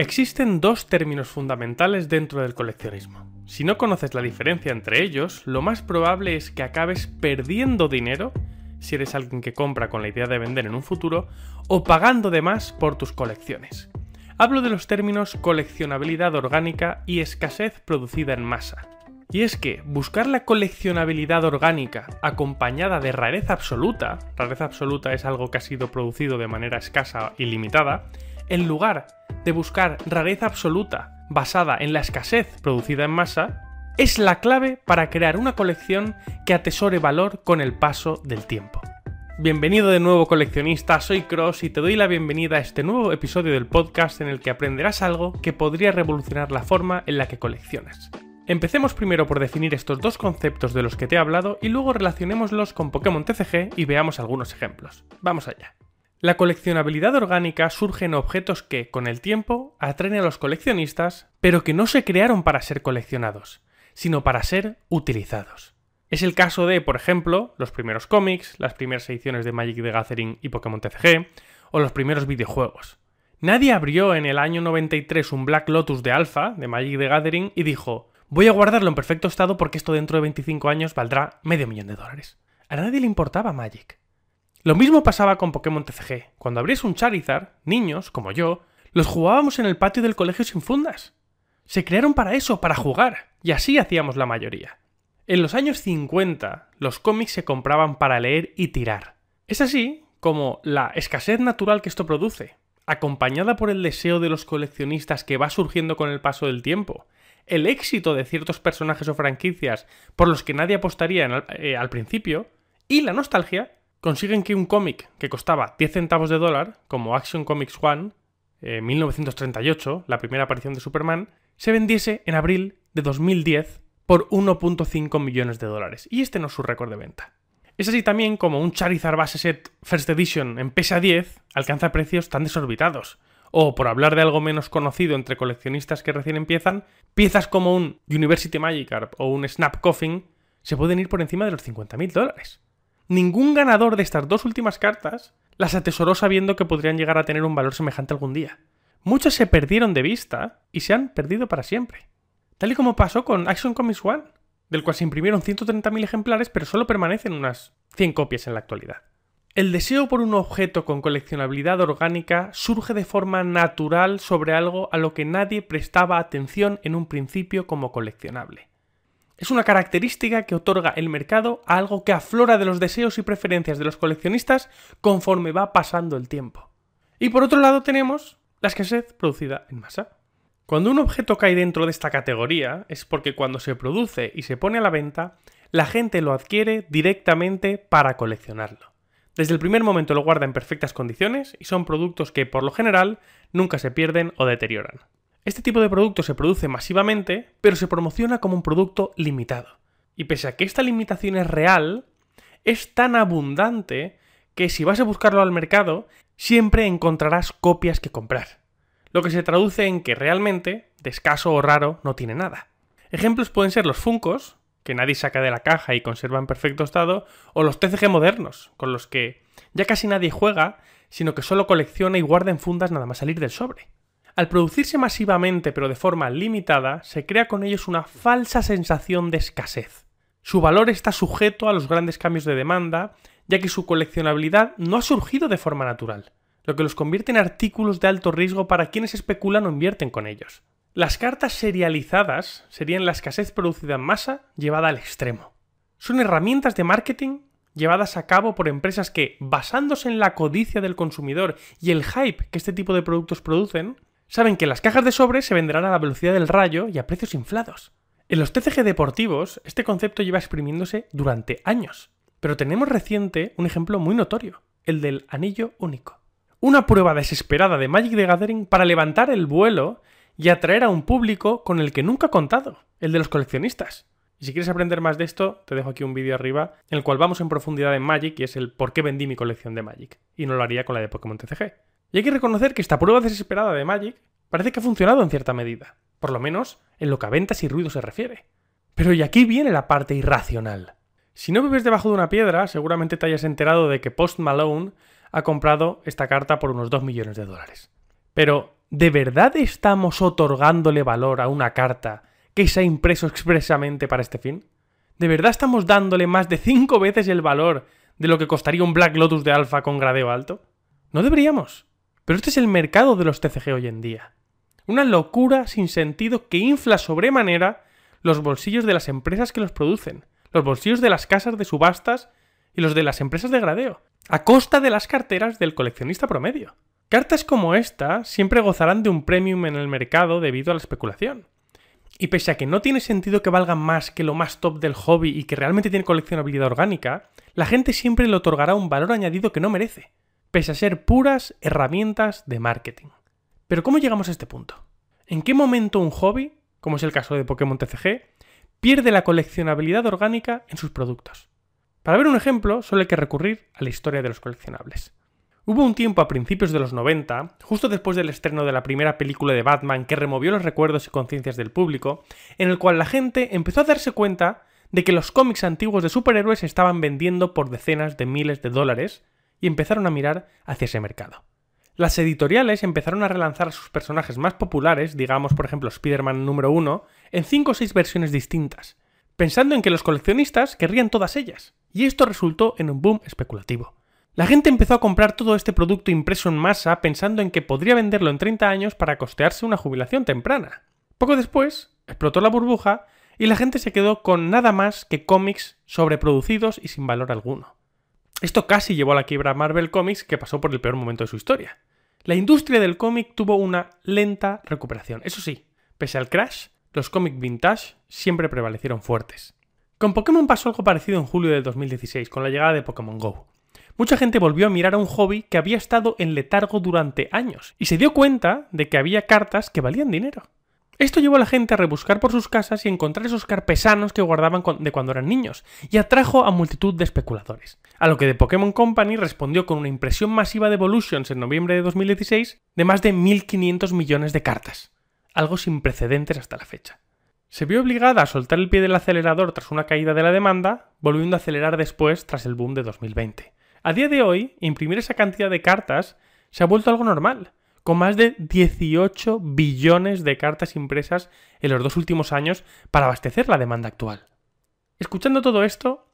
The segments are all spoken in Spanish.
Existen dos términos fundamentales dentro del coleccionismo. Si no conoces la diferencia entre ellos, lo más probable es que acabes perdiendo dinero si eres alguien que compra con la idea de vender en un futuro o pagando de más por tus colecciones. Hablo de los términos coleccionabilidad orgánica y escasez producida en masa. Y es que buscar la coleccionabilidad orgánica acompañada de rareza absoluta, rareza absoluta es algo que ha sido producido de manera escasa y limitada, en lugar de buscar rareza absoluta basada en la escasez producida en masa, es la clave para crear una colección que atesore valor con el paso del tiempo. Bienvenido de nuevo coleccionista, soy Cross y te doy la bienvenida a este nuevo episodio del podcast en el que aprenderás algo que podría revolucionar la forma en la que coleccionas. Empecemos primero por definir estos dos conceptos de los que te he hablado y luego relacionémoslos con Pokémon TCG y veamos algunos ejemplos. Vamos allá. La coleccionabilidad orgánica surge en objetos que, con el tiempo, atraen a los coleccionistas, pero que no se crearon para ser coleccionados, sino para ser utilizados. Es el caso de, por ejemplo, los primeros cómics, las primeras ediciones de Magic the Gathering y Pokémon TCG, o los primeros videojuegos. Nadie abrió en el año 93 un Black Lotus de Alpha, de Magic the Gathering, y dijo, voy a guardarlo en perfecto estado porque esto dentro de 25 años valdrá medio millón de dólares. A nadie le importaba Magic. Lo mismo pasaba con Pokémon TCG. Cuando abrías un Charizard, niños, como yo, los jugábamos en el patio del colegio sin fundas. Se crearon para eso, para jugar, y así hacíamos la mayoría. En los años 50, los cómics se compraban para leer y tirar. Es así como la escasez natural que esto produce, acompañada por el deseo de los coleccionistas que va surgiendo con el paso del tiempo, el éxito de ciertos personajes o franquicias por los que nadie apostaría eh, al principio, y la nostalgia, consiguen que un cómic que costaba 10 centavos de dólar, como Action Comics One, en 1938, la primera aparición de Superman, se vendiese en abril de 2010 por 1.5 millones de dólares. Y este no es su récord de venta. Es así también como un Charizard Base Set First Edition en PSA 10 alcanza precios tan desorbitados. O, por hablar de algo menos conocido entre coleccionistas que recién empiezan, piezas como un University Magikarp o un Snap Coffin se pueden ir por encima de los 50.000 dólares ningún ganador de estas dos últimas cartas las atesoró sabiendo que podrían llegar a tener un valor semejante algún día. Muchos se perdieron de vista y se han perdido para siempre. Tal y como pasó con Action Comics One, del cual se imprimieron 130.000 ejemplares pero solo permanecen unas 100 copias en la actualidad. El deseo por un objeto con coleccionabilidad orgánica surge de forma natural sobre algo a lo que nadie prestaba atención en un principio como coleccionable. Es una característica que otorga el mercado a algo que aflora de los deseos y preferencias de los coleccionistas conforme va pasando el tiempo. Y por otro lado tenemos la escasez producida en masa. Cuando un objeto cae dentro de esta categoría es porque cuando se produce y se pone a la venta, la gente lo adquiere directamente para coleccionarlo. Desde el primer momento lo guarda en perfectas condiciones y son productos que por lo general nunca se pierden o deterioran. Este tipo de producto se produce masivamente, pero se promociona como un producto limitado. Y pese a que esta limitación es real, es tan abundante que si vas a buscarlo al mercado, siempre encontrarás copias que comprar. Lo que se traduce en que realmente, de escaso o raro, no tiene nada. Ejemplos pueden ser los Funcos, que nadie saca de la caja y conserva en perfecto estado, o los TCG modernos, con los que ya casi nadie juega, sino que solo colecciona y guarda en fundas nada más salir del sobre. Al producirse masivamente pero de forma limitada, se crea con ellos una falsa sensación de escasez. Su valor está sujeto a los grandes cambios de demanda, ya que su coleccionabilidad no ha surgido de forma natural, lo que los convierte en artículos de alto riesgo para quienes especulan o invierten con ellos. Las cartas serializadas serían la escasez producida en masa llevada al extremo. Son herramientas de marketing llevadas a cabo por empresas que, basándose en la codicia del consumidor y el hype que este tipo de productos producen, saben que las cajas de sobre se venderán a la velocidad del rayo y a precios inflados. En los TCG deportivos, este concepto lleva exprimiéndose durante años. Pero tenemos reciente un ejemplo muy notorio, el del anillo único. Una prueba desesperada de Magic the Gathering para levantar el vuelo y atraer a un público con el que nunca he contado, el de los coleccionistas. Y si quieres aprender más de esto, te dejo aquí un vídeo arriba en el cual vamos en profundidad en Magic y es el por qué vendí mi colección de Magic. Y no lo haría con la de Pokémon TCG. Y hay que reconocer que esta prueba desesperada de Magic parece que ha funcionado en cierta medida, por lo menos en lo que a ventas y ruido se refiere. Pero y aquí viene la parte irracional. Si no vives debajo de una piedra, seguramente te hayas enterado de que Post Malone ha comprado esta carta por unos 2 millones de dólares. Pero ¿de verdad estamos otorgándole valor a una carta que se ha impreso expresamente para este fin? ¿De verdad estamos dándole más de 5 veces el valor de lo que costaría un Black Lotus de alfa con gradeo alto? No deberíamos. Pero este es el mercado de los TCG hoy en día. Una locura sin sentido que infla sobremanera los bolsillos de las empresas que los producen, los bolsillos de las casas de subastas y los de las empresas de gradeo, a costa de las carteras del coleccionista promedio. Cartas como esta siempre gozarán de un premium en el mercado debido a la especulación. Y pese a que no tiene sentido que valgan más que lo más top del hobby y que realmente tiene coleccionabilidad orgánica, la gente siempre le otorgará un valor añadido que no merece, pese a ser puras herramientas de marketing. Pero ¿cómo llegamos a este punto? ¿En qué momento un hobby, como es el caso de Pokémon TCG, pierde la coleccionabilidad orgánica en sus productos? Para ver un ejemplo, solo hay que recurrir a la historia de los coleccionables. Hubo un tiempo a principios de los 90, justo después del estreno de la primera película de Batman que removió los recuerdos y conciencias del público, en el cual la gente empezó a darse cuenta de que los cómics antiguos de superhéroes se estaban vendiendo por decenas de miles de dólares y empezaron a mirar hacia ese mercado. Las editoriales empezaron a relanzar a sus personajes más populares, digamos por ejemplo Spider-Man número 1, en 5 o 6 versiones distintas, pensando en que los coleccionistas querrían todas ellas, y esto resultó en un boom especulativo. La gente empezó a comprar todo este producto impreso en masa pensando en que podría venderlo en 30 años para costearse una jubilación temprana. Poco después, explotó la burbuja y la gente se quedó con nada más que cómics sobreproducidos y sin valor alguno. Esto casi llevó a la quiebra a Marvel Comics, que pasó por el peor momento de su historia. La industria del cómic tuvo una lenta recuperación. Eso sí, pese al crash, los cómics vintage siempre prevalecieron fuertes. Con Pokémon pasó algo parecido en julio de 2016, con la llegada de Pokémon Go. Mucha gente volvió a mirar a un hobby que había estado en letargo durante años y se dio cuenta de que había cartas que valían dinero. Esto llevó a la gente a rebuscar por sus casas y encontrar esos carpesanos que guardaban de cuando eran niños, y atrajo a multitud de especuladores. A lo que The Pokémon Company respondió con una impresión masiva de Evolutions en noviembre de 2016 de más de 1.500 millones de cartas, algo sin precedentes hasta la fecha. Se vio obligada a soltar el pie del acelerador tras una caída de la demanda, volviendo a acelerar después tras el boom de 2020. A día de hoy, imprimir esa cantidad de cartas se ha vuelto algo normal, con más de 18 billones de cartas impresas en los dos últimos años para abastecer la demanda actual. Escuchando todo esto,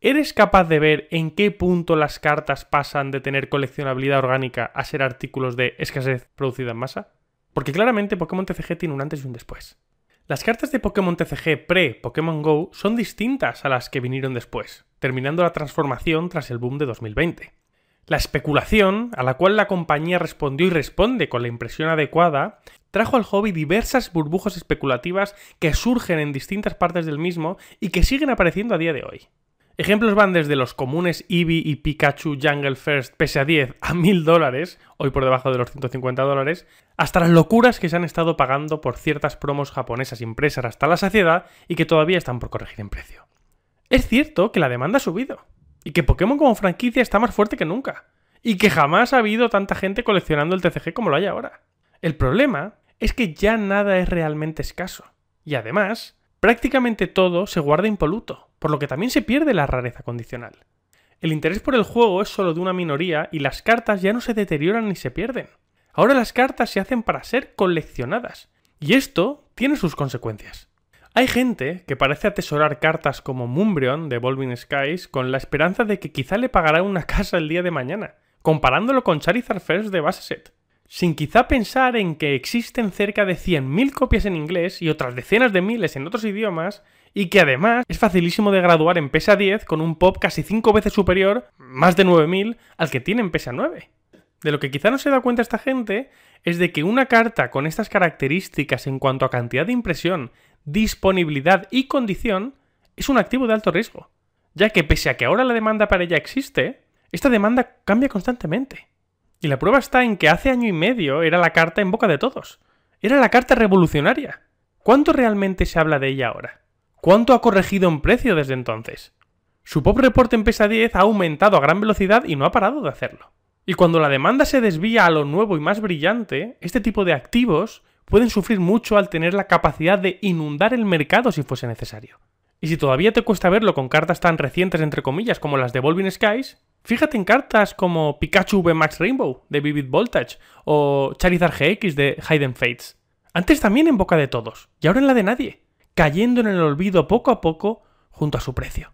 ¿eres capaz de ver en qué punto las cartas pasan de tener coleccionabilidad orgánica a ser artículos de escasez producida en masa? Porque claramente Pokémon TCG tiene un antes y un después. Las cartas de Pokémon TCG pre-Pokémon Go son distintas a las que vinieron después, terminando la transformación tras el boom de 2020. La especulación, a la cual la compañía respondió y responde con la impresión adecuada, trajo al hobby diversas burbujas especulativas que surgen en distintas partes del mismo y que siguen apareciendo a día de hoy. Ejemplos van desde los comunes Eevee y Pikachu Jungle First pese a 10 a 1000 dólares, hoy por debajo de los 150 dólares, hasta las locuras que se han estado pagando por ciertas promos japonesas impresas hasta la saciedad y que todavía están por corregir en precio. Es cierto que la demanda ha subido, y que Pokémon como franquicia está más fuerte que nunca. Y que jamás ha habido tanta gente coleccionando el TCG como lo hay ahora. El problema es que ya nada es realmente escaso. Y además, prácticamente todo se guarda impoluto, por lo que también se pierde la rareza condicional. El interés por el juego es solo de una minoría y las cartas ya no se deterioran ni se pierden. Ahora las cartas se hacen para ser coleccionadas. Y esto tiene sus consecuencias. Hay gente que parece atesorar cartas como Mumbreon de Evolving Skies con la esperanza de que quizá le pagará una casa el día de mañana, comparándolo con Charizard First de base set. Sin quizá pensar en que existen cerca de 100.000 copias en inglés y otras decenas de miles en otros idiomas, y que además es facilísimo de graduar en PESA 10 con un pop casi 5 veces superior, más de 9.000, al que tiene en PESA 9. De lo que quizá no se da cuenta esta gente es de que una carta con estas características en cuanto a cantidad de impresión, disponibilidad y condición es un activo de alto riesgo, ya que pese a que ahora la demanda para ella existe, esta demanda cambia constantemente. Y la prueba está en que hace año y medio era la carta en boca de todos. Era la carta revolucionaria. ¿Cuánto realmente se habla de ella ahora? ¿Cuánto ha corregido en precio desde entonces? Su pop report en PESA 10 ha aumentado a gran velocidad y no ha parado de hacerlo. Y cuando la demanda se desvía a lo nuevo y más brillante, este tipo de activos pueden sufrir mucho al tener la capacidad de inundar el mercado si fuese necesario. Y si todavía te cuesta verlo con cartas tan recientes entre comillas como las de Volving Skies, Fíjate en cartas como Pikachu V Max Rainbow de Vivid Voltage o Charizard GX de Hidden Fates. Antes también en boca de todos, y ahora en la de nadie, cayendo en el olvido poco a poco junto a su precio.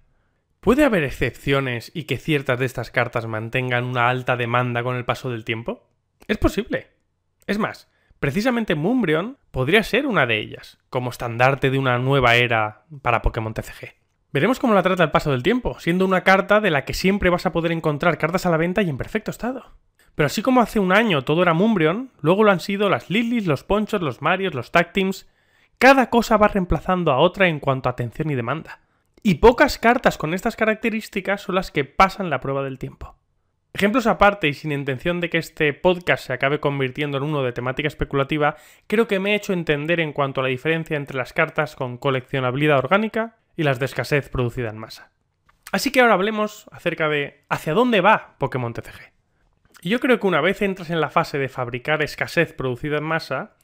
¿Puede haber excepciones y que ciertas de estas cartas mantengan una alta demanda con el paso del tiempo? Es posible. Es más, precisamente Mumbreon podría ser una de ellas, como estandarte de una nueva era para Pokémon TCG. Veremos cómo la trata el paso del tiempo, siendo una carta de la que siempre vas a poder encontrar cartas a la venta y en perfecto estado. Pero así como hace un año todo era Mumbreon, luego lo han sido las Lilies, los Ponchos, los Marios, los Tag Teams. Cada cosa va reemplazando a otra en cuanto a atención y demanda. Y pocas cartas con estas características son las que pasan la prueba del tiempo. Ejemplos aparte y sin intención de que este podcast se acabe convirtiendo en uno de temática especulativa, creo que me he hecho entender en cuanto a la diferencia entre las cartas con coleccionabilidad orgánica y las de escasez producida en masa. Así que ahora hablemos acerca de hacia dónde va Pokémon TCG. Y yo creo que una vez entras en la fase de fabricar escasez producida en masa,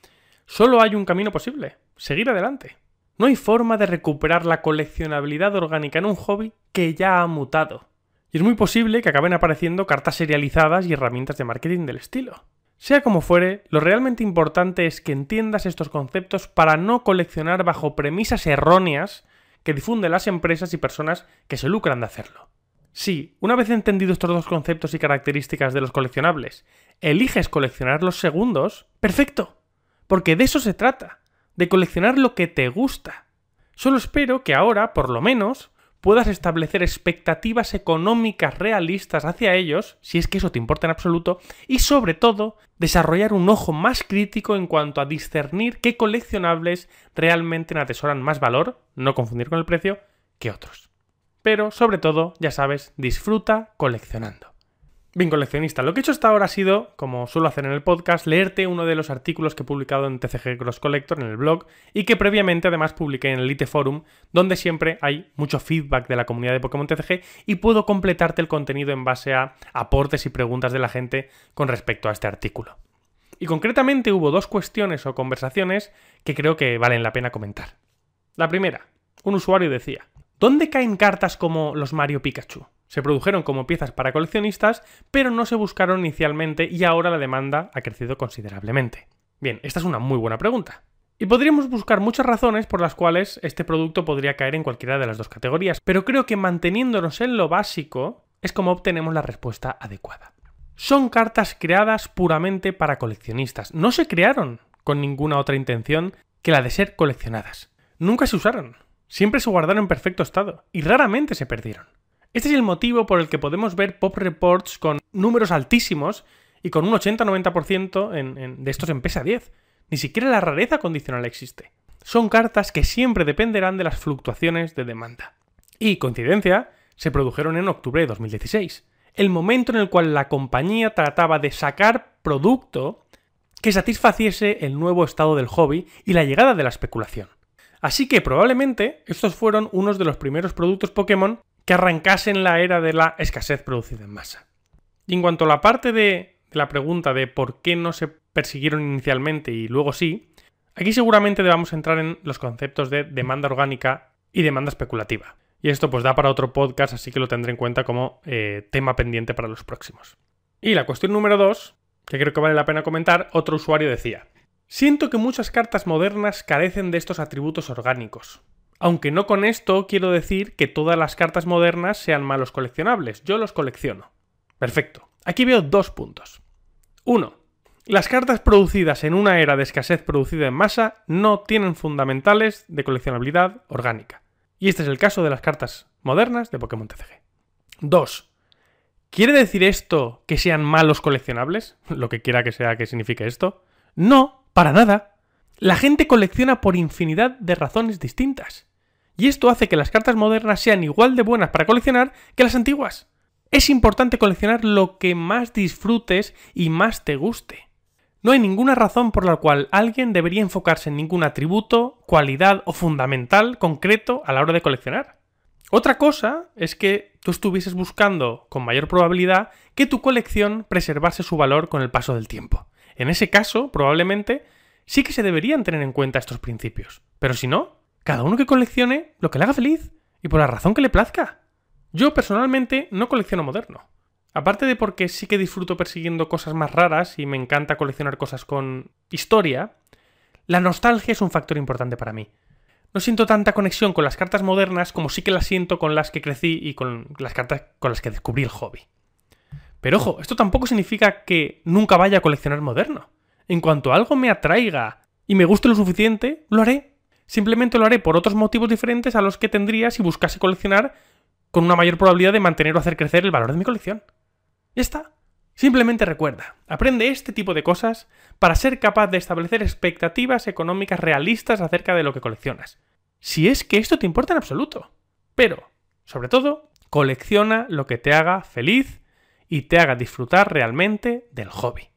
solo hay un camino posible, seguir adelante. No hay forma de recuperar la coleccionabilidad orgánica en un hobby que ya ha mutado. Y es muy posible que acaben apareciendo cartas serializadas y herramientas de marketing del estilo. Sea como fuere, lo realmente importante es que entiendas estos conceptos para no coleccionar bajo premisas erróneas que difunden las empresas y personas que se lucran de hacerlo. Si, una vez entendido estos dos conceptos y características de los coleccionables, eliges coleccionar los segundos, perfecto, porque de eso se trata, de coleccionar lo que te gusta. Solo espero que ahora, por lo menos, puedas establecer expectativas económicas realistas hacia ellos, si es que eso te importa en absoluto, y sobre todo desarrollar un ojo más crítico en cuanto a discernir qué coleccionables realmente atesoran más valor, no confundir con el precio, que otros. Pero sobre todo, ya sabes, disfruta coleccionando. Bien, coleccionista, lo que he hecho hasta ahora ha sido, como suelo hacer en el podcast, leerte uno de los artículos que he publicado en TCG Cross Collector, en el blog, y que previamente además publiqué en el Elite Forum, donde siempre hay mucho feedback de la comunidad de Pokémon TCG y puedo completarte el contenido en base a aportes y preguntas de la gente con respecto a este artículo. Y concretamente hubo dos cuestiones o conversaciones que creo que valen la pena comentar. La primera, un usuario decía, ¿dónde caen cartas como los Mario Pikachu? Se produjeron como piezas para coleccionistas, pero no se buscaron inicialmente y ahora la demanda ha crecido considerablemente. Bien, esta es una muy buena pregunta. Y podríamos buscar muchas razones por las cuales este producto podría caer en cualquiera de las dos categorías, pero creo que manteniéndonos en lo básico es como obtenemos la respuesta adecuada. Son cartas creadas puramente para coleccionistas. No se crearon con ninguna otra intención que la de ser coleccionadas. Nunca se usaron. Siempre se guardaron en perfecto estado y raramente se perdieron. Este es el motivo por el que podemos ver pop reports con números altísimos y con un 80-90% de estos en PESA 10. Ni siquiera la rareza condicional existe. Son cartas que siempre dependerán de las fluctuaciones de demanda. Y, coincidencia, se produjeron en octubre de 2016, el momento en el cual la compañía trataba de sacar producto que satisfaciese el nuevo estado del hobby y la llegada de la especulación. Así que probablemente estos fueron unos de los primeros productos Pokémon que arrancasen la era de la escasez producida en masa. Y en cuanto a la parte de la pregunta de por qué no se persiguieron inicialmente y luego sí, aquí seguramente debamos entrar en los conceptos de demanda orgánica y demanda especulativa. Y esto pues da para otro podcast, así que lo tendré en cuenta como eh, tema pendiente para los próximos. Y la cuestión número dos, que creo que vale la pena comentar, otro usuario decía, siento que muchas cartas modernas carecen de estos atributos orgánicos. Aunque no con esto quiero decir que todas las cartas modernas sean malos coleccionables, yo los colecciono. Perfecto. Aquí veo dos puntos. Uno, las cartas producidas en una era de escasez producida en masa no tienen fundamentales de coleccionabilidad orgánica. Y este es el caso de las cartas modernas de Pokémon TCG. 2. ¿Quiere decir esto que sean malos coleccionables? Lo que quiera que sea que signifique esto. No, para nada. La gente colecciona por infinidad de razones distintas. Y esto hace que las cartas modernas sean igual de buenas para coleccionar que las antiguas. Es importante coleccionar lo que más disfrutes y más te guste. No hay ninguna razón por la cual alguien debería enfocarse en ningún atributo, cualidad o fundamental concreto a la hora de coleccionar. Otra cosa es que tú estuvieses buscando con mayor probabilidad que tu colección preservase su valor con el paso del tiempo. En ese caso, probablemente sí que se deberían tener en cuenta estos principios. Pero si no, cada uno que coleccione lo que le haga feliz y por la razón que le plazca. Yo personalmente no colecciono moderno. Aparte de porque sí que disfruto persiguiendo cosas más raras y me encanta coleccionar cosas con historia, la nostalgia es un factor importante para mí. No siento tanta conexión con las cartas modernas como sí que las siento con las que crecí y con las cartas con las que descubrí el hobby. Pero ojo, esto tampoco significa que nunca vaya a coleccionar moderno. En cuanto algo me atraiga y me guste lo suficiente, lo haré. Simplemente lo haré por otros motivos diferentes a los que tendría si buscase coleccionar con una mayor probabilidad de mantener o hacer crecer el valor de mi colección. Ya está. Simplemente recuerda, aprende este tipo de cosas para ser capaz de establecer expectativas económicas realistas acerca de lo que coleccionas. Si es que esto te importa en absoluto. Pero, sobre todo, colecciona lo que te haga feliz y te haga disfrutar realmente del hobby.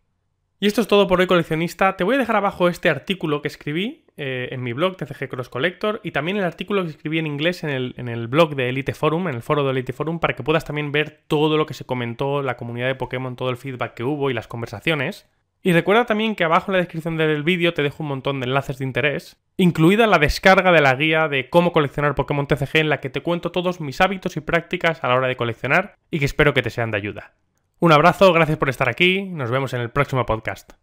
Y esto es todo por hoy coleccionista. Te voy a dejar abajo este artículo que escribí eh, en mi blog TCG Cross Collector y también el artículo que escribí en inglés en el, en el, blog de Elite Forum, en el foro de Elite Forum, para que puedas también ver todo lo que se comentó, la comunidad de Pokémon, todo el feedback que hubo y las conversaciones. Y recuerda también que abajo en la descripción del vídeo te dejo un montón de enlaces de interés, incluida la descarga de la guía de cómo coleccionar Pokémon TCG en la que te cuento todos mis hábitos y prácticas a la hora de coleccionar y que espero que te sean de ayuda. Un abrazo, gracias por estar aquí, nos vemos en el próximo podcast.